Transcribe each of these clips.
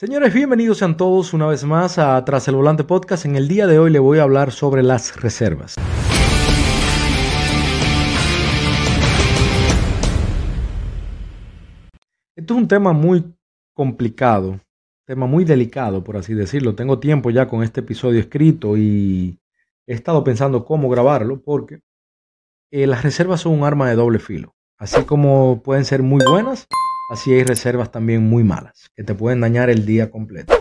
Señores, bienvenidos sean todos una vez más a Tras el Volante Podcast. En el día de hoy le voy a hablar sobre las reservas. Esto es un tema muy complicado, tema muy delicado, por así decirlo. Tengo tiempo ya con este episodio escrito y he estado pensando cómo grabarlo porque eh, las reservas son un arma de doble filo. Así como pueden ser muy buenas, Así hay reservas también muy malas que te pueden dañar el día completo.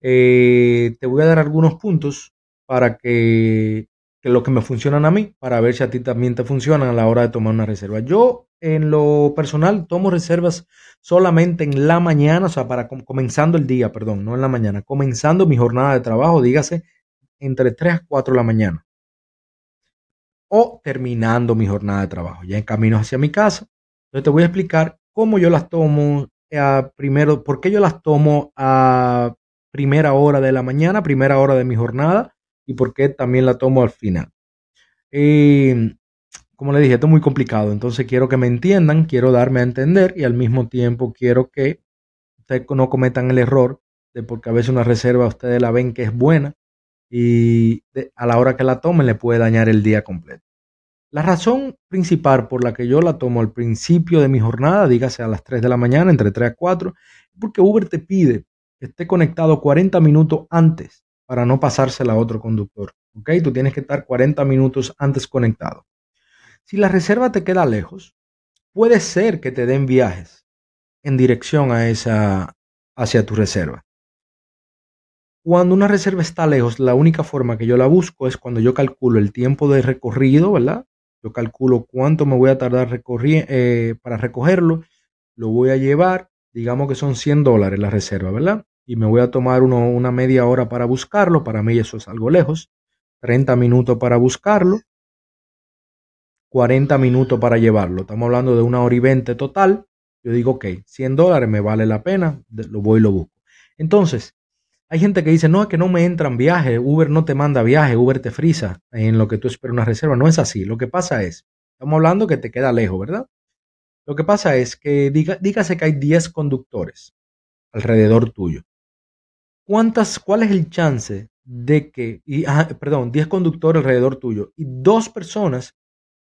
Eh, te voy a dar algunos puntos para que, lo que me funcionan a mí, para ver si a ti también te funcionan a la hora de tomar una reserva. Yo en lo personal tomo reservas solamente en la mañana, o sea, para comenzando el día, perdón, no en la mañana, comenzando mi jornada de trabajo, dígase entre 3 a 4 de la mañana. O terminando mi jornada de trabajo, ya en camino hacia mi casa. Entonces te voy a explicar cómo yo las tomo a primero, por qué yo las tomo a primera hora de la mañana, primera hora de mi jornada, y por qué también la tomo al final. Em, como le dije, esto es muy complicado, entonces quiero que me entiendan, quiero darme a entender y al mismo tiempo quiero que ustedes no cometan el error de porque a veces una reserva ustedes la ven que es buena y a la hora que la tomen le puede dañar el día completo. La razón principal por la que yo la tomo al principio de mi jornada, dígase a las 3 de la mañana, entre 3 a 4, es porque Uber te pide que esté conectado 40 minutos antes para no pasársela a otro conductor. ¿Ok? Tú tienes que estar 40 minutos antes conectado. Si la reserva te queda lejos, puede ser que te den viajes en dirección a esa, hacia tu reserva. Cuando una reserva está lejos, la única forma que yo la busco es cuando yo calculo el tiempo de recorrido, ¿verdad? Yo calculo cuánto me voy a tardar eh, para recogerlo. Lo voy a llevar, digamos que son 100 dólares la reserva, ¿verdad? Y me voy a tomar una media hora para buscarlo. Para mí eso es algo lejos. 30 minutos para buscarlo. 40 minutos para llevarlo. Estamos hablando de una hora y 20 total. Yo digo, ok, 100 dólares me vale la pena, lo voy y lo busco. Entonces, hay gente que dice, no, es que no me entran viajes, Uber no te manda viaje, Uber te frisa en lo que tú esperas una reserva. No es así. Lo que pasa es, estamos hablando que te queda lejos, ¿verdad? Lo que pasa es que dígase que hay 10 conductores alrededor tuyo. ¿Cuántas, ¿Cuál es el chance de que, y, perdón, 10 conductores alrededor tuyo y dos personas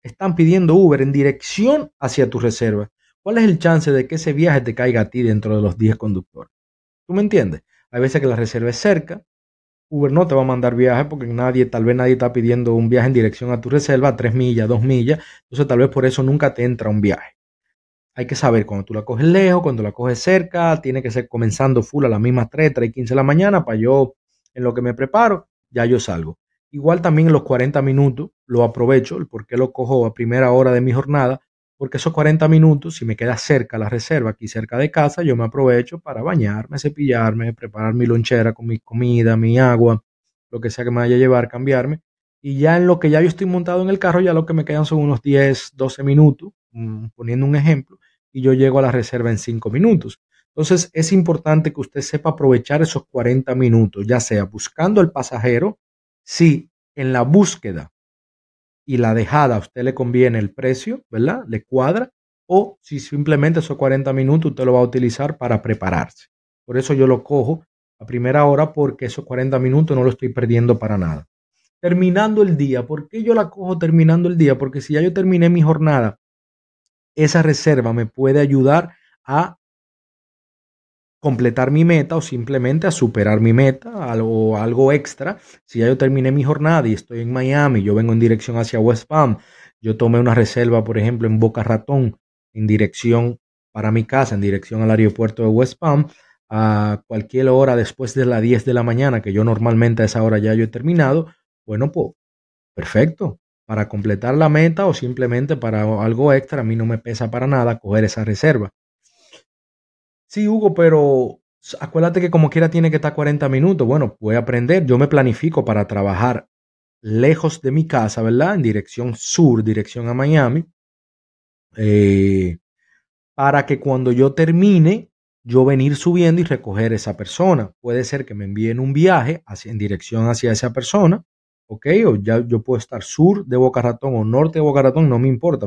están pidiendo Uber en dirección hacia tu reserva? ¿Cuál es el chance de que ese viaje te caiga a ti dentro de los 10 conductores? ¿Tú me entiendes? Hay veces que la reserva es cerca. Uber no te va a mandar viaje porque nadie, tal vez nadie está pidiendo un viaje en dirección a tu reserva, tres millas, dos millas. Entonces tal vez por eso nunca te entra un viaje. Hay que saber cuando tú la coges lejos, cuando la coges cerca, tiene que ser comenzando full a las mismas 3, 3 y 15 de la mañana para yo, en lo que me preparo, ya yo salgo. Igual también los 40 minutos lo aprovecho, porque lo cojo a primera hora de mi jornada, porque esos 40 minutos, si me queda cerca la reserva, aquí cerca de casa, yo me aprovecho para bañarme, cepillarme, preparar mi lonchera con mi comida, mi agua, lo que sea que me vaya a llevar, cambiarme. Y ya en lo que ya yo estoy montado en el carro, ya lo que me quedan son unos 10, 12 minutos, mm, poniendo un ejemplo, y yo llego a la reserva en 5 minutos. Entonces es importante que usted sepa aprovechar esos 40 minutos, ya sea buscando al pasajero, si en la búsqueda y la dejada a usted le conviene el precio, ¿verdad? Le cuadra. O si simplemente esos 40 minutos usted lo va a utilizar para prepararse. Por eso yo lo cojo a primera hora porque esos 40 minutos no lo estoy perdiendo para nada. Terminando el día, ¿por qué yo la cojo terminando el día? Porque si ya yo terminé mi jornada, esa reserva me puede ayudar a completar mi meta o simplemente a superar mi meta, algo, algo extra. Si ya yo terminé mi jornada y estoy en Miami, yo vengo en dirección hacia West Palm, yo tomé una reserva, por ejemplo, en Boca Ratón, en dirección para mi casa, en dirección al aeropuerto de West Palm, a cualquier hora después de las 10 de la mañana, que yo normalmente a esa hora ya yo he terminado, bueno, pues perfecto. Para completar la meta o simplemente para algo extra, a mí no me pesa para nada coger esa reserva. Sí, Hugo, pero acuérdate que como quiera tiene que estar 40 minutos. Bueno, voy aprender. Yo me planifico para trabajar lejos de mi casa, ¿verdad? En dirección sur, dirección a Miami. Eh, para que cuando yo termine, yo venir subiendo y recoger esa persona. Puede ser que me envíen un viaje hacia, en dirección hacia esa persona, ¿ok? O ya yo puedo estar sur de Boca Ratón o norte de Boca Ratón, no me importa.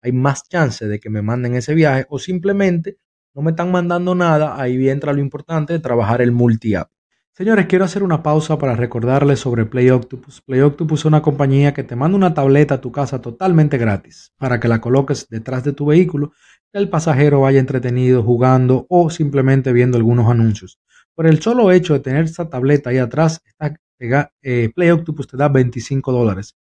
hay más chance de que me manden ese viaje o simplemente no me están mandando nada, ahí entra lo importante de trabajar el multi-app. Señores, quiero hacer una pausa para recordarles sobre Play Octopus. Play Octopus es una compañía que te manda una tableta a tu casa totalmente gratis para que la coloques detrás de tu vehículo, que el pasajero vaya entretenido jugando o simplemente viendo algunos anuncios. Por el solo hecho de tener esa tableta ahí atrás, eh, Play Octopus te da 25 dólares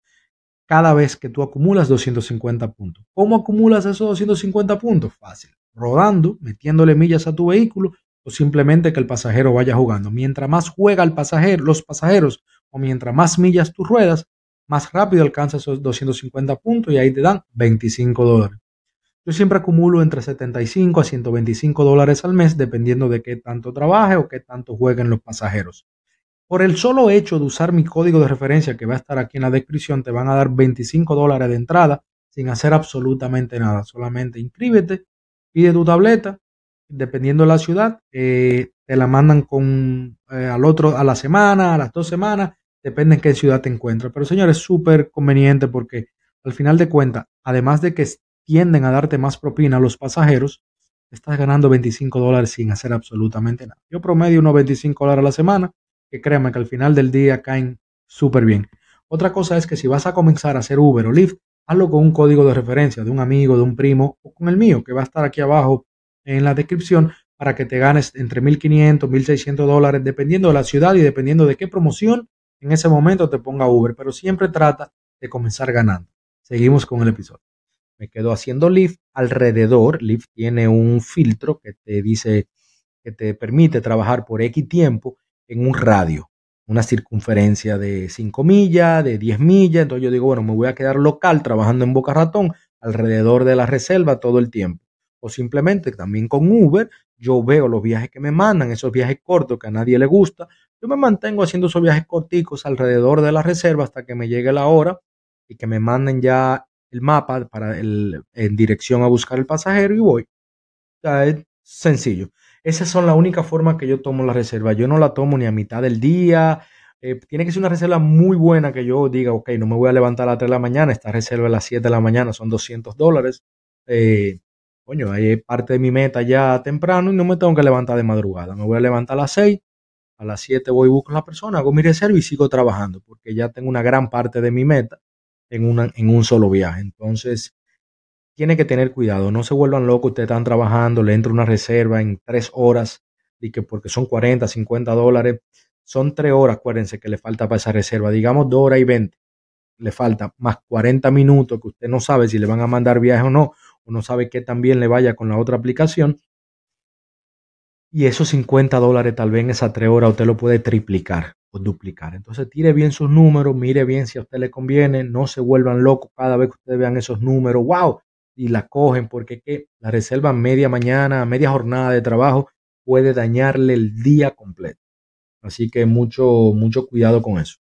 cada vez que tú acumulas 250 puntos. ¿Cómo acumulas esos 250 puntos? Fácil. Rodando, metiéndole millas a tu vehículo o simplemente que el pasajero vaya jugando. Mientras más juega el pasajero, los pasajeros o mientras más millas tú ruedas, más rápido alcanzas esos 250 puntos y ahí te dan 25 dólares. Yo siempre acumulo entre 75 a 125 dólares al mes dependiendo de qué tanto trabaje o qué tanto jueguen los pasajeros. Por el solo hecho de usar mi código de referencia que va a estar aquí en la descripción, te van a dar 25 dólares de entrada sin hacer absolutamente nada. Solamente inscríbete, pide tu tableta, dependiendo de la ciudad, eh, te la mandan con eh, al otro a la semana, a las dos semanas, depende en qué ciudad te encuentres. Pero señores, es súper conveniente porque al final de cuentas, además de que tienden a darte más propina a los pasajeros, estás ganando 25 dólares sin hacer absolutamente nada. Yo promedio unos 25 dólares a la semana que créanme que al final del día caen súper bien. Otra cosa es que si vas a comenzar a hacer Uber o Lyft, hazlo con un código de referencia de un amigo, de un primo o con el mío, que va a estar aquí abajo en la descripción para que te ganes entre 1.500, 1.600 dólares, dependiendo de la ciudad y dependiendo de qué promoción en ese momento te ponga Uber. Pero siempre trata de comenzar ganando. Seguimos con el episodio. Me quedo haciendo Lyft alrededor. Lyft tiene un filtro que te dice que te permite trabajar por X tiempo en un radio, una circunferencia de 5 millas, de 10 millas. Entonces yo digo, bueno, me voy a quedar local trabajando en Boca Ratón alrededor de la reserva todo el tiempo. O simplemente también con Uber, yo veo los viajes que me mandan, esos viajes cortos que a nadie le gusta. Yo me mantengo haciendo esos viajes corticos alrededor de la reserva hasta que me llegue la hora y que me manden ya el mapa para el, en dirección a buscar el pasajero y voy. es sencillo. Esa son la única forma que yo tomo la reserva. Yo no la tomo ni a mitad del día. Eh, tiene que ser una reserva muy buena que yo diga, ok, no me voy a levantar a las 3 de la mañana, esta reserva a las 7 de la mañana son 200 dólares. Eh, coño, ahí es parte de mi meta ya temprano y no me tengo que levantar de madrugada. Me voy a levantar a las 6, a las 7 voy y busco a la persona, hago mi reserva y sigo trabajando porque ya tengo una gran parte de mi meta en un solo viaje. Entonces, tiene que tener cuidado, no se vuelvan locos, ustedes están trabajando, le entra una reserva en tres horas, y que porque son 40, 50 dólares, son tres horas, acuérdense que le falta para esa reserva, digamos dos horas y 20, le falta más 40 minutos que usted no sabe si le van a mandar viaje o no, o no sabe qué también le vaya con la otra aplicación. Y esos 50 dólares tal vez en esas tres horas usted lo puede triplicar o duplicar. Entonces tire bien sus números, mire bien si a usted le conviene, no se vuelvan locos cada vez que ustedes vean esos números. ¡Wow! Y la cogen porque que la reserva media mañana, media jornada de trabajo puede dañarle el día completo. Así que mucho, mucho cuidado con eso.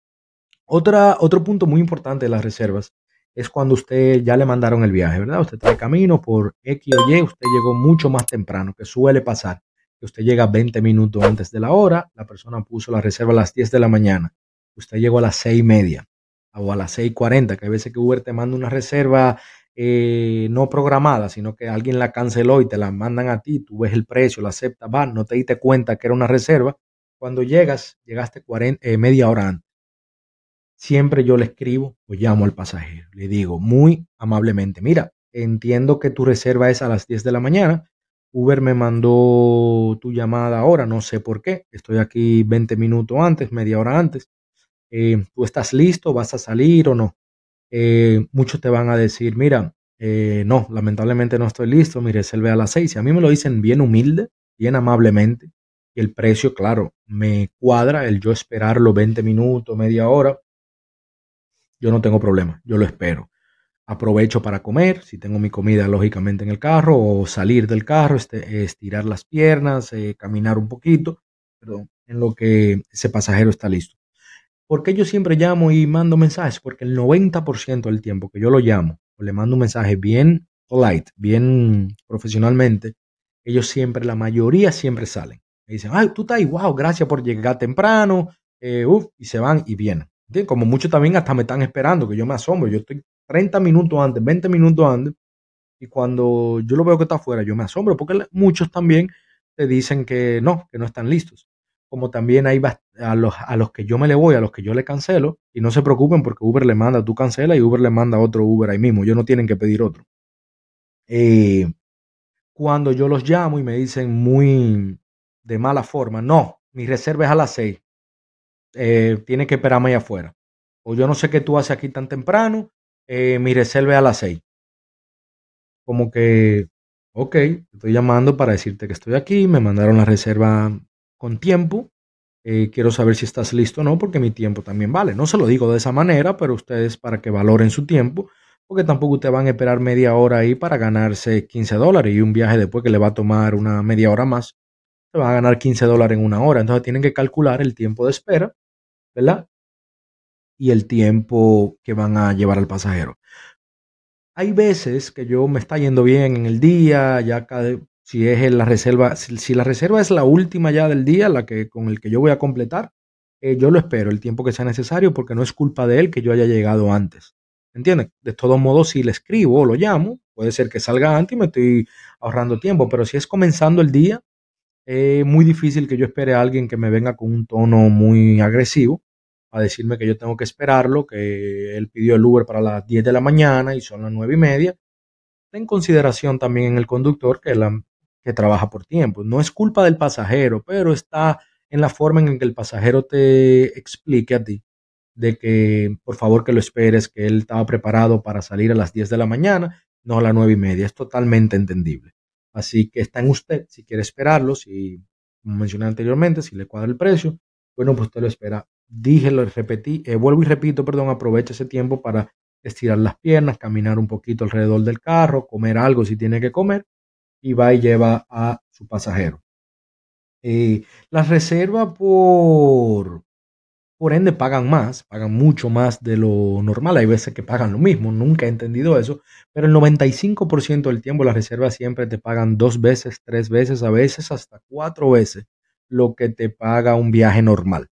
Otra, otro punto muy importante de las reservas es cuando usted ya le mandaron el viaje, ¿verdad? Usted está de camino por X o Y, usted llegó mucho más temprano, que suele pasar, que usted llega 20 minutos antes de la hora, la persona puso la reserva a las 10 de la mañana, usted llegó a las 6 y media o a las 6.40, que hay veces que Uber te manda una reserva eh, no programada, sino que alguien la canceló y te la mandan a ti, tú ves el precio, la aceptas, va, no te diste cuenta que era una reserva. Cuando llegas, llegaste 40, eh, media hora antes. Siempre yo le escribo o llamo al pasajero. Le digo muy amablemente, mira, entiendo que tu reserva es a las 10 de la mañana. Uber me mandó tu llamada ahora, no sé por qué. Estoy aquí 20 minutos antes, media hora antes. Eh, ¿Tú estás listo? ¿Vas a salir o no? Eh, muchos te van a decir, mira, eh, no, lamentablemente no estoy listo, mi reserva a las seis. Y a mí me lo dicen bien humilde, bien amablemente, y el precio, claro, me cuadra el yo esperarlo 20 minutos, media hora. Yo no tengo problema, yo lo espero. Aprovecho para comer, si tengo mi comida lógicamente en el carro, o salir del carro, este, estirar las piernas, eh, caminar un poquito, perdón, en lo que ese pasajero está listo. ¿Por qué yo siempre llamo y mando mensajes? Porque el 90% del tiempo que yo lo llamo o le mando un mensaje bien polite, bien profesionalmente, ellos siempre, la mayoría siempre salen. Me dicen, ay, tú estás ahí, wow, gracias por llegar temprano, eh, y se van y vienen. Como muchos también hasta me están esperando, que yo me asombro, yo estoy 30 minutos antes, 20 minutos antes, Y cuando yo lo veo que está afuera, yo me asombro porque muchos también te dicen que no, que no están listos. Como también hay a los, a los que yo me le voy, a los que yo le cancelo, y no se preocupen porque Uber le manda, tú cancela y Uber le manda otro Uber ahí mismo, ellos no tienen que pedir otro. Eh, cuando yo los llamo y me dicen muy de mala forma, no, mi reserva es a las seis, eh, tiene que esperarme ahí afuera. O yo no sé qué tú haces aquí tan temprano, eh, mi reserva es a las seis. Como que, ok, estoy llamando para decirte que estoy aquí, me mandaron la reserva con tiempo, eh, quiero saber si estás listo o no, porque mi tiempo también vale. No se lo digo de esa manera, pero ustedes para que valoren su tiempo, porque tampoco ustedes van a esperar media hora ahí para ganarse 15 dólares y un viaje después que le va a tomar una media hora más, se va a ganar 15 dólares en una hora. Entonces tienen que calcular el tiempo de espera, ¿verdad? Y el tiempo que van a llevar al pasajero. Hay veces que yo me está yendo bien en el día, ya cada, si es la reserva, si, la reserva es la última ya del día, la que con el que yo voy a completar, eh, yo lo espero el tiempo que sea necesario porque no es culpa de él que yo haya llegado antes. ¿Entiendes? De todos modos, si le escribo o lo llamo, puede ser que salga antes y me estoy ahorrando tiempo, pero si es comenzando el día, es muy difícil que yo espere a alguien que me venga con un tono muy agresivo a decirme que yo tengo que esperarlo, que él pidió el Uber para las 10 de la mañana y son las 9 y media. Ten consideración también en el conductor que, la, que trabaja por tiempo. No es culpa del pasajero, pero está en la forma en que el pasajero te explique a ti de que por favor que lo esperes, que él estaba preparado para salir a las 10 de la mañana, no a las 9 y media. Es totalmente entendible. Así que está en usted, si quiere esperarlo, si, como mencioné anteriormente, si le cuadra el precio, bueno, pues usted lo espera. Dije, lo repetí, eh, vuelvo y repito, perdón, aprovecha ese tiempo para estirar las piernas, caminar un poquito alrededor del carro, comer algo si tiene que comer y va y lleva a su pasajero. Eh, la reserva por, por ende pagan más, pagan mucho más de lo normal. Hay veces que pagan lo mismo, nunca he entendido eso, pero el 95% del tiempo las reservas siempre te pagan dos veces, tres veces, a veces hasta cuatro veces lo que te paga un viaje normal.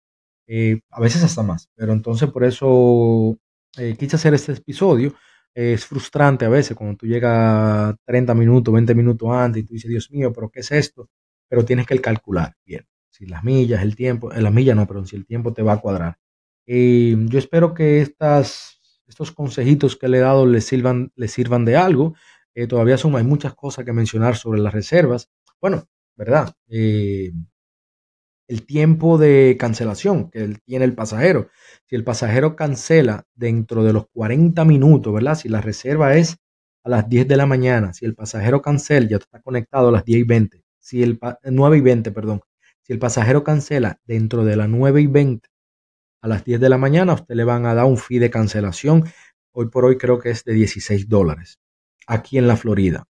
Eh, a veces hasta más, pero entonces por eso eh, quise hacer este episodio. Es frustrante a veces cuando tú llegas 30 minutos, 20 minutos antes y tú dices, Dios mío, pero ¿qué es esto? Pero tienes que calcular bien si las millas, el tiempo, eh, las millas no, pero si el tiempo te va a cuadrar. Y yo espero que estas, estos consejitos que le he dado les sirvan, les sirvan de algo. Eh, todavía son, hay muchas cosas que mencionar sobre las reservas. Bueno, ¿verdad? Eh, el tiempo de cancelación que tiene el pasajero. Si el pasajero cancela dentro de los 40 minutos, ¿verdad? Si la reserva es a las 10 de la mañana, si el pasajero cancela, ya está conectado a las 10 y 20, si el 9 y 20, perdón, si el pasajero cancela dentro de las 9 y 20 a las 10 de la mañana, usted le van a dar un fee de cancelación. Hoy por hoy creo que es de 16 dólares. Aquí en la Florida.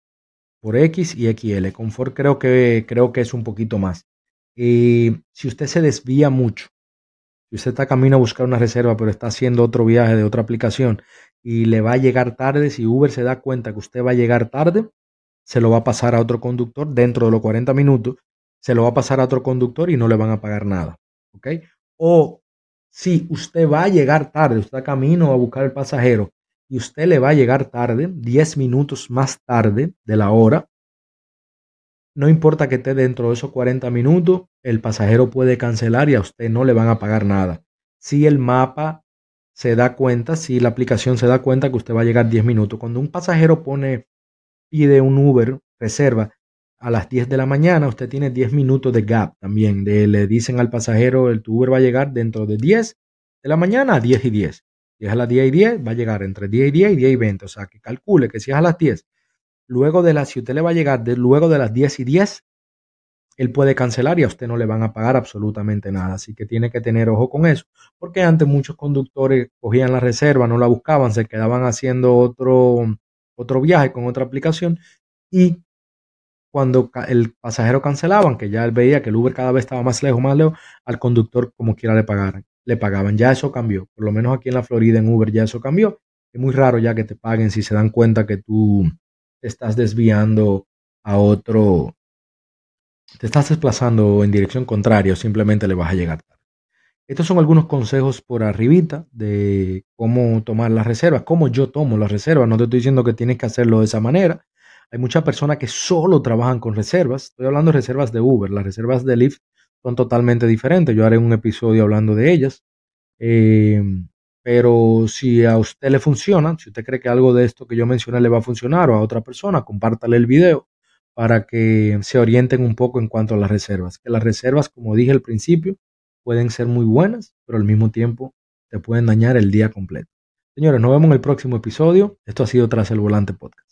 Por X y XL. Confort creo que, creo que es un poquito más. Y si usted se desvía mucho, si usted está camino a buscar una reserva, pero está haciendo otro viaje de otra aplicación y le va a llegar tarde, si Uber se da cuenta que usted va a llegar tarde, se lo va a pasar a otro conductor dentro de los 40 minutos se lo va a pasar a otro conductor y no le van a pagar nada. ¿Ok? O si usted va a llegar tarde, usted está camino a buscar el pasajero y usted le va a llegar tarde, 10 minutos más tarde de la hora, no importa que esté dentro de esos 40 minutos, el pasajero puede cancelar y a usted no le van a pagar nada. Si el mapa se da cuenta, si la aplicación se da cuenta que usted va a llegar 10 minutos. Cuando un pasajero pone, pide un Uber, reserva, a las 10 de la mañana, usted tiene 10 minutos de gap también. Le dicen al pasajero, el Uber va a llegar dentro de 10 de la mañana a 10 y 10. Si es a las 10 y 10, va a llegar entre 10 y 10 y 10 y 20. O sea, que calcule que si es a las 10, luego de las, si usted le va a llegar luego de las 10 y 10, él puede cancelar y a usted no le van a pagar absolutamente nada. Así que tiene que tener ojo con eso. Porque antes muchos conductores cogían la reserva, no la buscaban, se quedaban haciendo otro, otro viaje con otra aplicación y cuando el pasajero cancelaba, que ya él veía que el Uber cada vez estaba más lejos, más lejos, al conductor como quiera le pagaran, le pagaban. Ya eso cambió. Por lo menos aquí en la Florida, en Uber, ya eso cambió. Es muy raro ya que te paguen si se dan cuenta que tú te estás desviando a otro, te estás desplazando en dirección contraria o simplemente le vas a llegar tarde. Estos son algunos consejos por arribita de cómo tomar las reservas, cómo yo tomo las reservas. No te estoy diciendo que tienes que hacerlo de esa manera, Hay muchas personas que solo trabajan con reservas. Estoy hablando de reservas de Uber. Las reservas de Lyft son totalmente diferentes. Yo haré un episodio hablando de ellas. Eh, pero si a usted le funciona, si usted cree que algo de esto que yo mencioné le va a funcionar o a otra persona, compártale el video para que se orienten un poco en cuanto a las reservas. Que las reservas, como dije al principio, pueden ser muy buenas, pero al mismo tiempo te pueden dañar el día completo. Señores, nos vemos en el próximo episodio. Esto ha sido Tras el Volante Podcast.